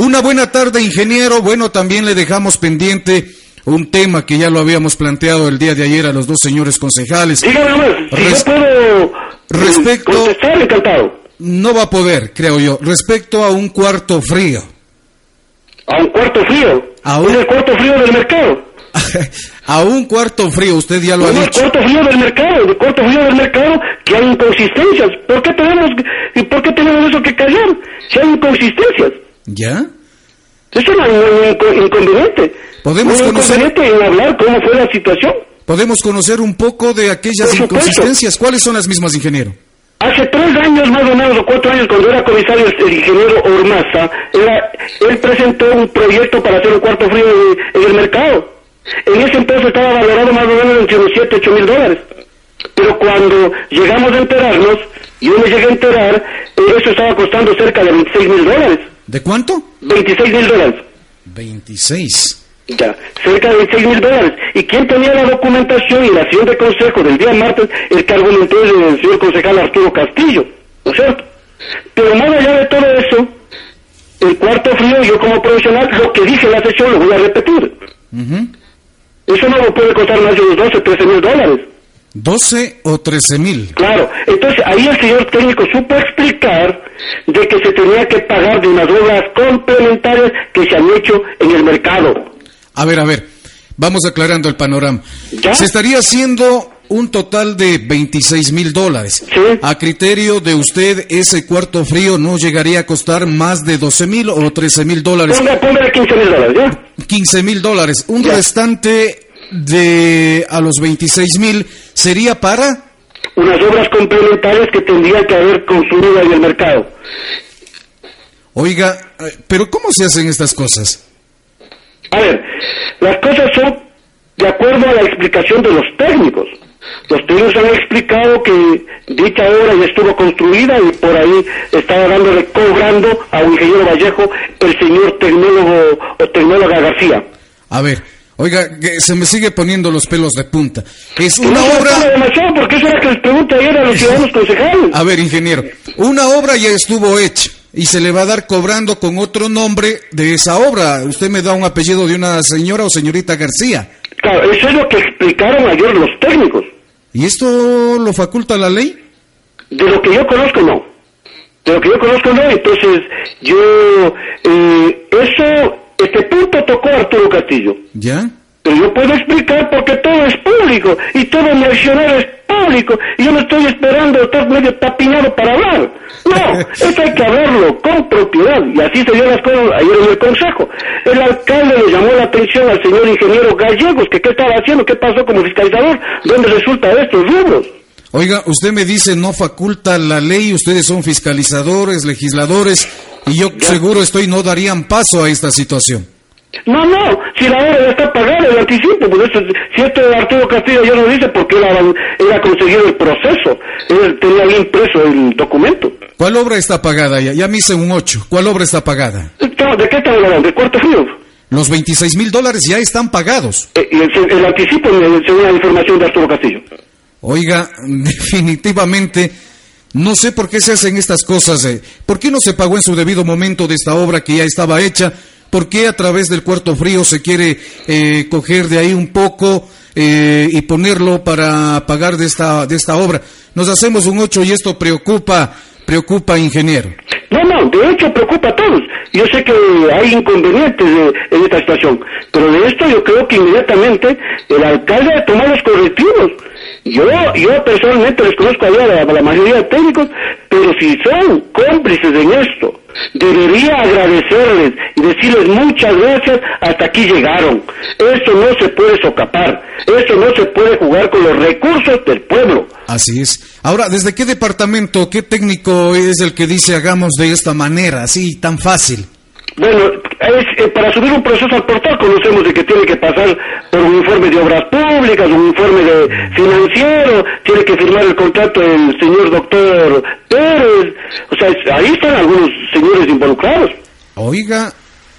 Una buena tarde, ingeniero. Bueno, también le dejamos pendiente un tema que ya lo habíamos planteado el día de ayer a los dos señores concejales. Dígame si yo puedo respecto, contestar, encantado. No va a poder, creo yo. Respecto a un cuarto frío. ¿A un cuarto frío? ¿A un... ¿Es el cuarto frío del mercado? a un cuarto frío, usted ya lo ha dicho. El cuarto frío del mercado, el cuarto frío del mercado, que hay inconsistencias. ¿Por qué tenemos, y por qué tenemos eso que callar? Si hay inconsistencias. ¿Ya? Eso no es un inconveniente. ¿Podemos un conocer... inconveniente en hablar cómo fue la situación. Podemos conocer un poco de aquellas inconsistencias. ¿Cuáles son las mismas, ingeniero? Hace tres años más o menos, o cuatro años, cuando era comisario el ingeniero Ormaza, era, él presentó un proyecto para hacer un cuarto frío en, en el mercado. En ese entonces estaba valorado más o menos entre unos 7, 8 mil dólares. Pero cuando llegamos a enterarnos, yo me llegué a enterar, eso estaba costando cerca de 26 mil dólares. ¿De cuánto? 26 mil dólares. 26. Ya, cerca de 26 mil dólares. ¿Y quién tenía la documentación y la acción de consejo del día martes? El que argumentó el señor concejal Arturo Castillo, ¿no es cierto? Pero más allá de todo eso, el cuarto frío, yo como profesional, lo que dije en la sesión lo voy a repetir. Eso no lo puede costar más de unos 12, 13 mil dólares. 12 o 13 mil. Claro, entonces ahí el señor técnico supo explicar de que se tenía que pagar de unas obras complementarias que se han hecho en el mercado. A ver, a ver, vamos aclarando el panorama. ¿Ya? Se estaría haciendo un total de 26 mil dólares. Sí. A criterio de usted, ese cuarto frío no llegaría a costar más de 12 mil o 13 mil dólares. Ponga, póngale 15 mil dólares, ¿ya? 15 mil dólares. Un Ya. restante de a los 26 mil sería para... Unas obras complementarias que tendrían que haber construido en el mercado. Oiga, eh, pero ¿cómo se hacen estas cosas? A ver, las cosas son de acuerdo a la explicación de los técnicos. Los técnicos han explicado que dicha obra ya estuvo construida y por ahí estaba dándole, cobrando a un ingeniero Vallejo el señor tecnólogo o tecnóloga García. A ver, oiga, que se me sigue poniendo los pelos de punta. Es una no obra... demasiado porque eso era que les pregunta ayer a los ciudadanos concejales. A ver, ingeniero, una obra ya estuvo hecha y se le va a dar cobrando con otro nombre de esa obra. Usted me da un apellido de una señora o señorita García. Claro, eso es lo que explicaron ayer los técnicos. ¿Y esto lo faculta la ley? De lo que yo conozco, no. De lo que yo conozco, no. Entonces, yo, eh, eso, este punto tocó Arturo Castillo. ¿Ya? Pero yo puedo explicar porque todo es público y todo mi accionario es público y yo no estoy esperando estar medio tapiñado para hablar. No, eso hay que hablarlo con propiedad y así se dio las cosas ayer en el consejo. El alcalde le llamó la atención al señor ingeniero Gallegos que qué estaba haciendo, qué pasó como fiscalizador, dónde resulta de estos rubros. Oiga, usted me dice no faculta la ley, ustedes son fiscalizadores, legisladores, y yo seguro estoy no darían paso a esta situación. No, no, si la obra ya está pagada, el anticipo, pues si esto de Arturo Castillo ya lo dice porque él él ha conseguido el proceso, él tenía bien impreso el documento. ¿Cuál obra está pagada ya? Ya me hice un 8. ¿Cuál obra está pagada? ¿De qué estamos hablando? ¿De cuarto frío? Los 26 mil dólares ya están pagados. Eh, y el, el anticipo eh, según la información de Arturo Castillo. Oiga, definitivamente, no sé por qué se hacen estas cosas. eh. ¿Por qué no se pagó en su debido momento de esta obra que ya estaba hecha? ¿Por qué a través del cuarto frío se quiere eh, coger de ahí un poco eh, y ponerlo para pagar de esta, de esta obra? Nos hacemos un 8 y esto preocupa, preocupa, ingeniero. No, no, de hecho preocupa a todos. Yo sé que hay inconvenientes de- en esta situación, pero de esto yo creo que inmediatamente el alcalde ha tomado los correctivos. Yo, yo personalmente les conozco a la, a la mayoría de técnicos, pero si son cómplices en esto, debería agradecerles y decirles muchas gracias, hasta aquí llegaron. Esto no se puede socapar, esto no se puede jugar con los recursos del pueblo. Así es. Ahora, ¿desde qué departamento, qué técnico es el que dice hagamos de esta manera, así tan fácil? Bueno, es, eh, para subir un proceso al portal conocemos de que tiene que pasar por un informe de obras públicas, un informe de financiero, tiene que firmar el contrato el señor doctor Pérez, o sea, es- ahí están algunos señores involucrados. Oiga,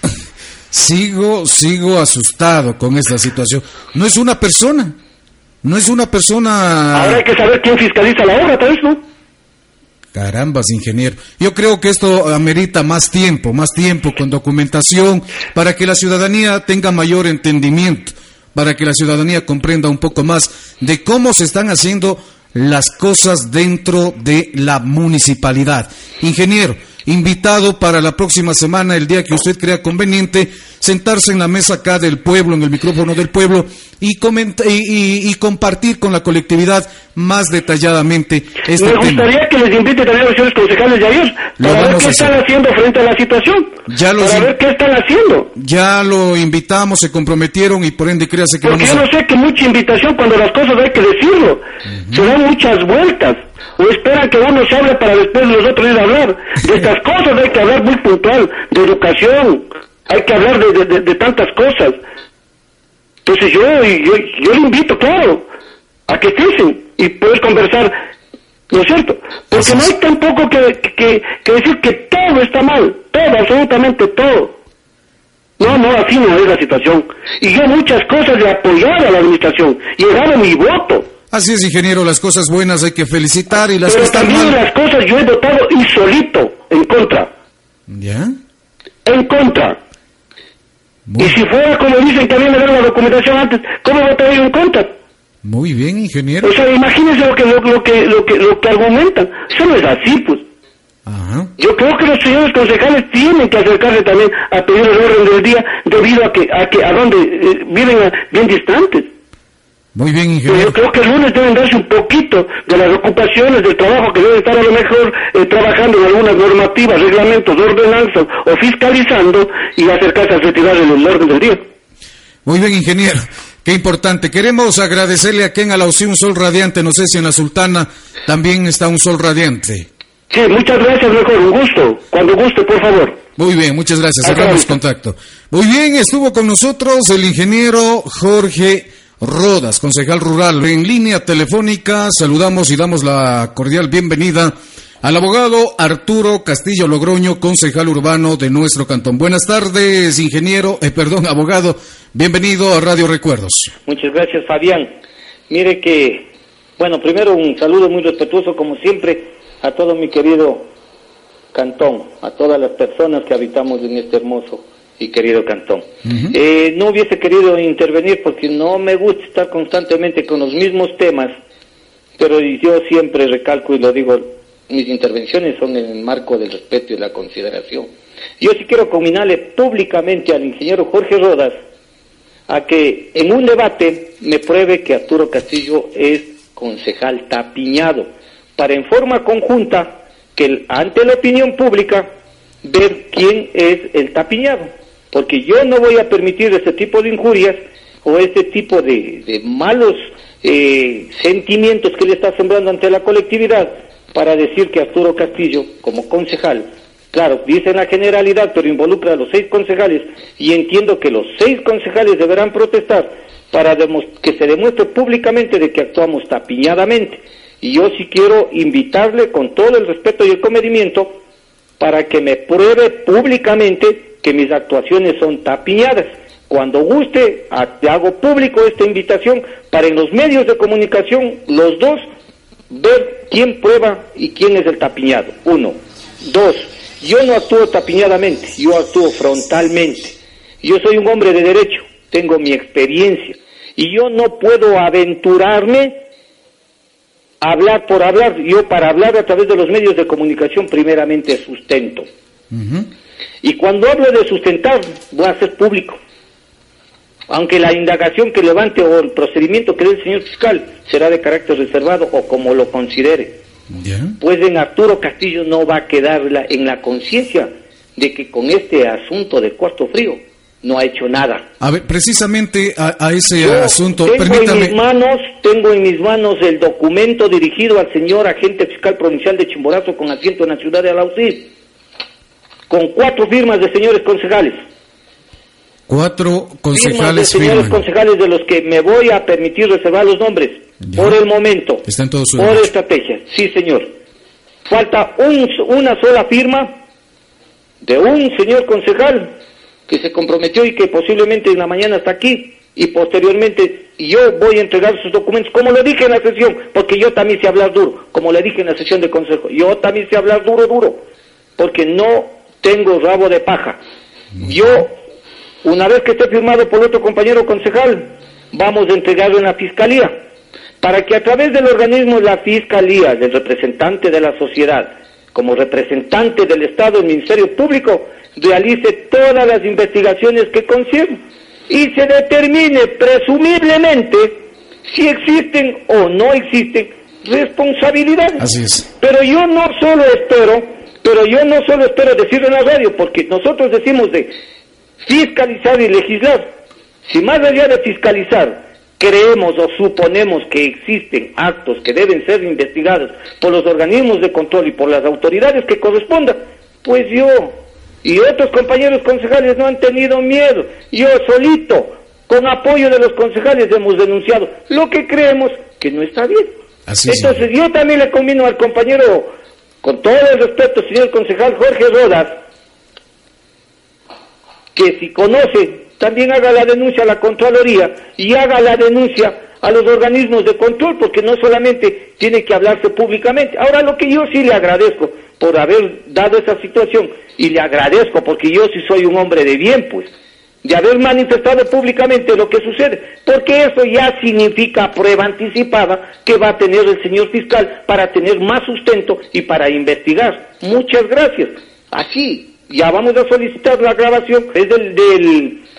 sigo, sigo asustado con esta situación. No es una persona, no es una persona. Ahora hay que saber quién fiscaliza la obra, tal vez, ¿no? Carambas, ingeniero. Yo creo que esto amerita más tiempo, más tiempo con documentación para que la ciudadanía tenga mayor entendimiento, para que la ciudadanía comprenda un poco más de cómo se están haciendo las cosas dentro de la municipalidad. Ingeniero, invitado para la próxima semana, el día que usted crea conveniente, sentarse en la mesa acá del pueblo, en el micrófono del pueblo, y, y, compartir con la colectividad más detalladamente este Me gustaría que les invite también a los señores concejales de ellos para ver qué están haciendo frente a la situación. Ya para ver qué están haciendo. Ya lo invitamos, se comprometieron y por ende créase que Porque yo no sé que mucha invitación cuando las cosas hay que decirlo. Se dan muchas vueltas o esperan que uno se hable para después nosotros ir a hablar. De estas cosas hay que hablar muy puntual, de educación, hay que hablar de, tantas cosas. Entonces yo, yo, yo le invito, claro, a que estén y poder conversar, ¿no es cierto? Porque no hay tampoco que, que, que decir que todo está mal, todo, absolutamente todo. No, no, así no es la situación. Y yo muchas cosas le apoyado a la administración y he dado mi voto. Así es, ingeniero, las cosas buenas hay que felicitar y las Pero que están también las cosas yo he votado insolito, en contra. ¿Ya? En contra. Y si fuera como dicen que había me la documentación antes, ¿cómo votaría en contra? Muy bien, ingeniero. O sea, imagínense lo que, lo, que, lo, que, lo que argumentan. Eso no es así, pues. Ajá. Yo creo que los señores concejales tienen que acercarse también a pedir el orden del día debido a que a que a donde eh, viven bien distantes. Muy bien, ingeniero. Yo creo que el lunes deben darse un poquito de las ocupaciones, del trabajo que deben estar a lo mejor eh, trabajando en algunas normativas, reglamentos, ordenanzas o fiscalizando y acercarse a retirar el orden del día. Muy bien, ingeniero. Qué importante. Queremos agradecerle a Ken Alausí un sol radiante. No sé si en la Sultana también está un sol radiante. Sí, muchas gracias, mejor. Un gusto. Cuando guste, por favor. Muy bien, muchas gracias. Hagamos contacto. Muy bien, estuvo con nosotros el ingeniero Jorge Rodas, concejal rural. En línea telefónica saludamos y damos la cordial bienvenida al abogado Arturo Castillo Logroño, concejal urbano de nuestro cantón. Buenas tardes, ingeniero, eh, perdón, abogado. Bienvenido a Radio Recuerdos. Muchas gracias, Fabián. Mire que, bueno, primero un saludo muy respetuoso, como siempre, a todo mi querido cantón, a todas las personas que habitamos en este hermoso y querido Cantón. Eh, no hubiese querido intervenir porque no me gusta estar constantemente con los mismos temas, pero yo siempre recalco y lo digo, mis intervenciones son en el marco del respeto y la consideración. Yo sí quiero combinarle públicamente al ingeniero Jorge Rodas a que en un debate me pruebe que Arturo Castillo es concejal tapiñado, para en forma conjunta que ante la opinión pública ver quién es el tapiñado porque yo no voy a permitir este tipo de injurias o este tipo de, malos eh, sentimientos que le está sembrando ante la colectividad para decir que Arturo Castillo, como concejal, claro, dice en la generalidad, pero involucra a los seis concejales y entiendo que los seis concejales deberán protestar para que se demuestre públicamente de que actuamos tapiñadamente. Y yo sí quiero invitarle con todo el respeto y el comedimiento para que me pruebe públicamente que mis actuaciones son tapiñadas. Cuando guste, te hago público esta invitación para en los medios de comunicación, los dos, ver quién prueba y quién es el tapiñado. Uno. Dos, yo no actúo tapiñadamente, yo actúo frontalmente. Yo soy un hombre de derecho, tengo mi experiencia y yo no puedo aventurarme a hablar por hablar. Yo para hablar a través de los medios de comunicación primeramente sustento. Y cuando hablo de sustentar, voy a hacer público. Aunque la indagación que levante o el procedimiento que dé el señor fiscal será de carácter reservado o como lo considere. Pues en Arturo Castillo no va a quedar en la conciencia de que con este asunto de cuarto frío no ha hecho nada. A ver, precisamente a, ese asunto, tengo en mis manos, tengo en mis manos el documento dirigido al señor agente fiscal provincial de Chimborazo con asiento en la ciudad de Alausí con cuatro firmas de señores concejales. Cuatro concejales firmas de señores concejales de los que me voy a permitir reservar los nombres por el momento. Están todos Por estrategia, sí señor. Falta una sola firma de un señor concejal que se comprometió y que posiblemente en la mañana está aquí y posteriormente yo voy a entregar sus documentos, como le dije en la sesión, porque yo también sé hablar duro, como le dije en la sesión de consejo, yo también sé hablar duro, duro, porque no tengo rabo de paja. Yo, una vez que esté firmado por otro compañero concejal, vamos a entregarlo en la fiscalía, para que a través del organismo de la fiscalía, del representante de la sociedad, como representante del Estado, el Ministerio Público, realice todas las investigaciones que concierne y se determine presumiblemente si existen o no existen responsabilidades. Así es. Pero yo no solo espero, pero yo no solo espero decirlo en la radio, porque nosotros decimos de fiscalizar y legislar. Si más allá de fiscalizar, creemos o suponemos que existen actos que deben ser investigados por los organismos de control y por las autoridades que correspondan, pues yo y otros compañeros concejales no han tenido miedo. Yo solito, con apoyo de los concejales, hemos denunciado lo que creemos que no está bien. Entonces yo también le convino al compañero, con todo el respeto, señor concejal Jorge Rodas, que si conoce, también haga la denuncia a la Contraloría y haga la denuncia a los organismos de control, porque no solamente tiene que hablarse públicamente. Ahora lo que yo sí le agradezco, por haber dado esa situación y le agradezco porque yo sí soy un hombre de bien, pues, de haber manifestado públicamente lo que sucede, porque eso ya significa prueba anticipada que va a tener el señor fiscal para tener más sustento y para investigar. Muchas gracias. Así, ya vamos a solicitar la grabación es del,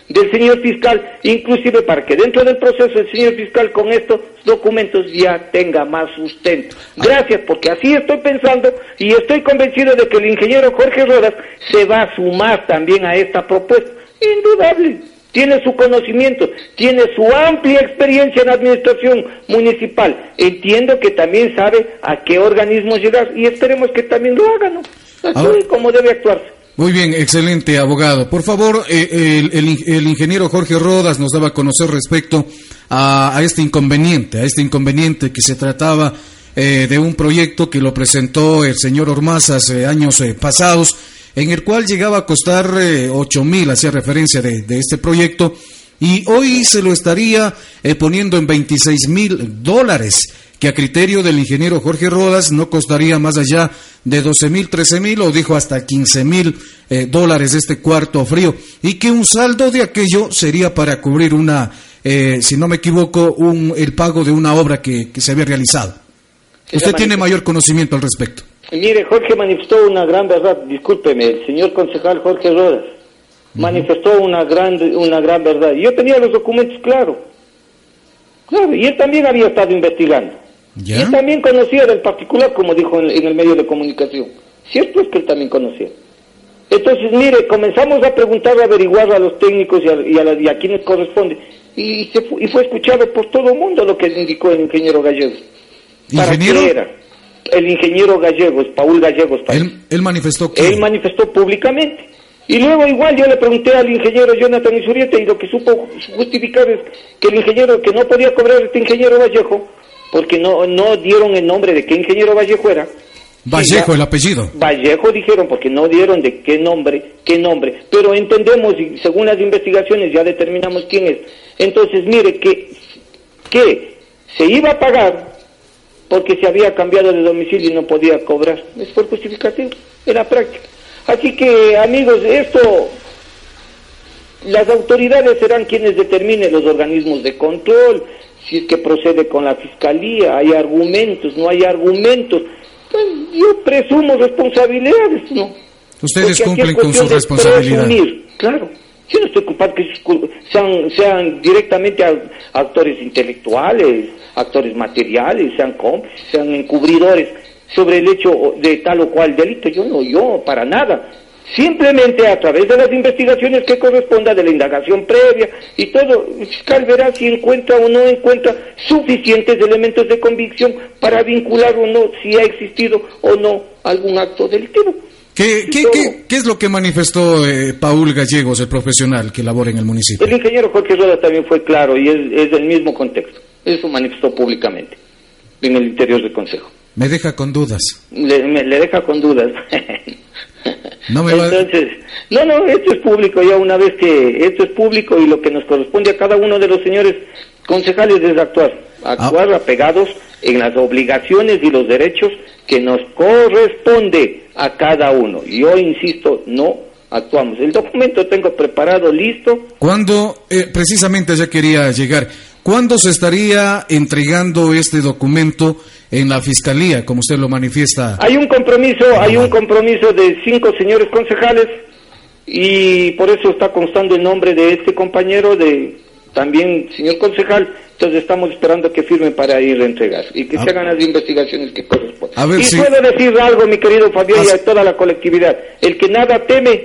del señor fiscal, inclusive para que dentro del proceso el señor fiscal con estos documentos ya tenga más sustento. Gracias, porque así estoy pensando y estoy convencido de que el ingeniero Jorge Rodas se va a sumar también a esta propuesta. Indudable. Tiene su conocimiento, tiene su amplia experiencia en administración municipal. Entiendo que también sabe a qué organismos llegar y esperemos que también lo haga, ¿no? Así como debe actuarse. Muy bien, excelente abogado. Por favor, eh, el, ingeniero Jorge Rodas nos daba a conocer respecto a, este inconveniente, a este inconveniente que se trataba eh, de un proyecto que lo presentó el señor Ormaza hace años eh, pasados, en el cual llegaba a costar ocho mil, hacía referencia de, de, este proyecto, y hoy se lo estaría poniendo en 26 mil dólares que a criterio del ingeniero Jorge Rodas no costaría más allá de 12 mil, 13 mil o dijo hasta 15 mil eh, dólares este cuarto frío y que un saldo de aquello sería para cubrir una, eh, si no me equivoco, un, el pago de una obra que, se había realizado. Usted tiene mayor conocimiento al respecto. Mire, Jorge manifestó una gran verdad, discúlpeme, el señor concejal Jorge Rodas manifestó una gran, una gran verdad. Yo tenía los documentos claros. Claro, y él también había estado investigando. Y también conocía del particular, como dijo en, el medio de comunicación. Cierto es que él también conocía. Entonces, mire, comenzamos a preguntar, a averiguar a los técnicos y a, y a, quienes corresponde. Y, se fue, y fue escuchado por todo el mundo lo que indicó el ingeniero Gallegos. ¿Para ¿Ingeniero? era? El ingeniero Gallegos, Paul Gallegos. Él, él, manifestó que... Él manifestó públicamente. Y luego igual yo le pregunté al ingeniero Jonathan Isurieta y lo que supo justificar es que el ingeniero, que no podía cobrar este ingeniero Vallejo, porque no, no dieron el nombre de qué ingeniero Vallejo era. Vallejo, el apellido. Vallejo dijeron porque no dieron de qué nombre, qué nombre, pero entendemos y según las investigaciones ya determinamos quién es. Entonces, mire que que se iba a pagar porque se había cambiado de domicilio y no podía cobrar. Es por justificativo, era práctica. Así que, amigos, esto las autoridades serán quienes determinen los organismos de control, si es que procede con la fiscalía, hay argumentos, no hay argumentos, pues yo presumo responsabilidades, ¿no? Ustedes cumplen con su responsabilidad. claro. Yo no estoy ocupado que sean, sean directamente actores intelectuales, actores materiales, sean cómplices, sean encubridores sobre el hecho de tal o cual delito. Yo no, yo, para nada. Simplemente a través de las investigaciones que corresponda, de la indagación previa y todo, el fiscal verá si encuentra o no encuentra suficientes elementos de convicción para vincular o no si ha existido o no algún acto delictivo. ¿Qué, qué, qué, es lo que manifestó eh, Paul Gallegos, el profesional que labora en el municipio? El ingeniero Jorge Roda también fue claro y es, del mismo contexto. Eso manifestó públicamente en el interior del Consejo. Me deja con dudas. Le, me, le deja con dudas. No me va- Entonces, no, no, esto es público ya una vez que esto es público y lo que nos corresponde a cada uno de los señores concejales es actuar, actuar apegados en las obligaciones y los derechos que nos corresponde a cada uno. Yo insisto, no actuamos. El documento tengo preparado, listo. ¿Cuándo, eh, precisamente ya quería llegar, cuándo se estaría entregando este documento en la fiscalía, como usted lo manifiesta? Hay un compromiso, hay un compromiso de cinco señores concejales y por eso está constando el nombre de este compañero, de también señor concejal. Entonces estamos esperando que firmen para ir a entregar y que Ah. se hagan las investigaciones que corresponden. A ver y si- puedo decir algo, mi querido Fabián, y a toda la colectividad. El que nada teme,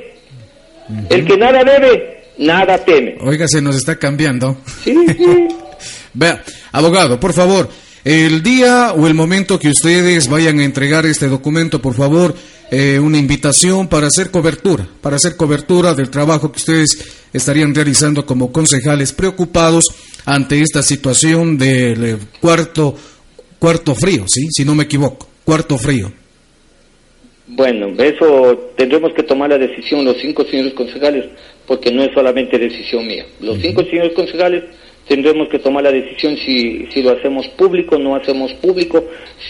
el que nada debe, nada teme. Oiga, se nos está cambiando. Sí, sí. Vea, abogado, por favor, el día o el momento que ustedes vayan a entregar este documento, por favor, eh, una invitación para hacer cobertura, para hacer cobertura del trabajo que ustedes estarían realizando como concejales preocupados ante esta situación del eh, cuarto, cuarto frío, ¿sí? Si no me equivoco, cuarto frío. Bueno, eso tendremos que tomar la decisión los cinco señores concejales, porque no es solamente decisión mía. Los cinco señores concejales tendremos que tomar la decisión si, si lo hacemos público, no hacemos público,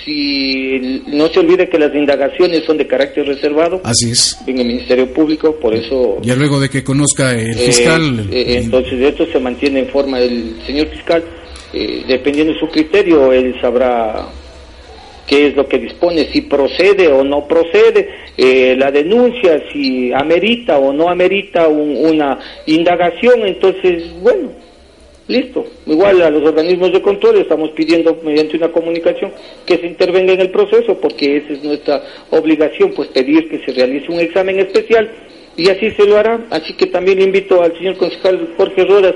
si no se olvide que las indagaciones son de carácter reservado Así es. en el Ministerio Público, por eso Ya luego de que conozca el eh, fiscal. eh, entonces esto se mantiene en forma del señor fiscal, eh, dependiendo de su criterio, él sabrá qué es lo que dispone, si procede o no procede, eh, la denuncia, si amerita o no amerita un- una indagación, entonces, bueno, listo. Igual a los organismos de control estamos pidiendo mediante una comunicación que se intervenga en el proceso, porque esa es nuestra obligación, pues pedir que se realice un examen especial y así se lo hará. Así que también le invito al señor concejal Jorge Rodas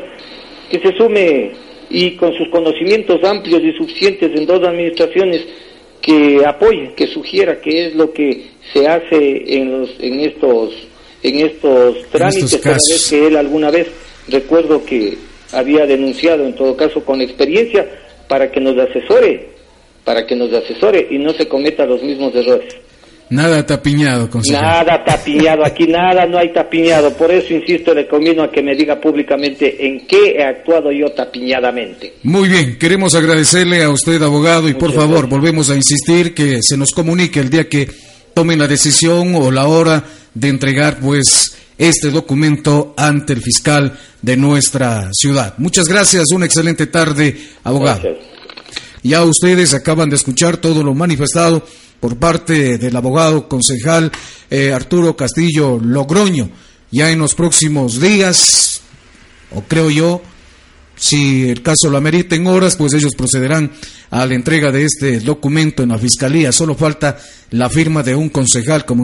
que se sume y con sus conocimientos amplios y suficientes en dos administraciones que apoye, que sugiera qué es lo que se hace en los en estos en estos trámites estos toda casos. vez que él alguna vez recuerdo que había denunciado en todo caso con experiencia para que nos asesore para que nos asesore y no se cometa los mismos errores. Nada tapiñado, consejero. Nada tapiñado, aquí nada, no hay tapiñado. Por eso, insisto, le conviene a que me diga públicamente en qué he actuado yo tapiñadamente. Muy bien, queremos agradecerle a usted, abogado, y por favor, gracias. volvemos a insistir que se nos comunique el día que tomen la decisión o la hora de entregar, pues, este documento ante el fiscal de nuestra ciudad. Muchas gracias, una excelente tarde, abogado. Gracias. Ya ustedes acaban de escuchar todo lo manifestado por parte del abogado concejal eh, Arturo Castillo Logroño. Ya en los próximos días, o creo yo, si el caso lo amerita en horas, pues ellos procederán a la entrega de este documento en la fiscalía. Solo falta la firma de un concejal como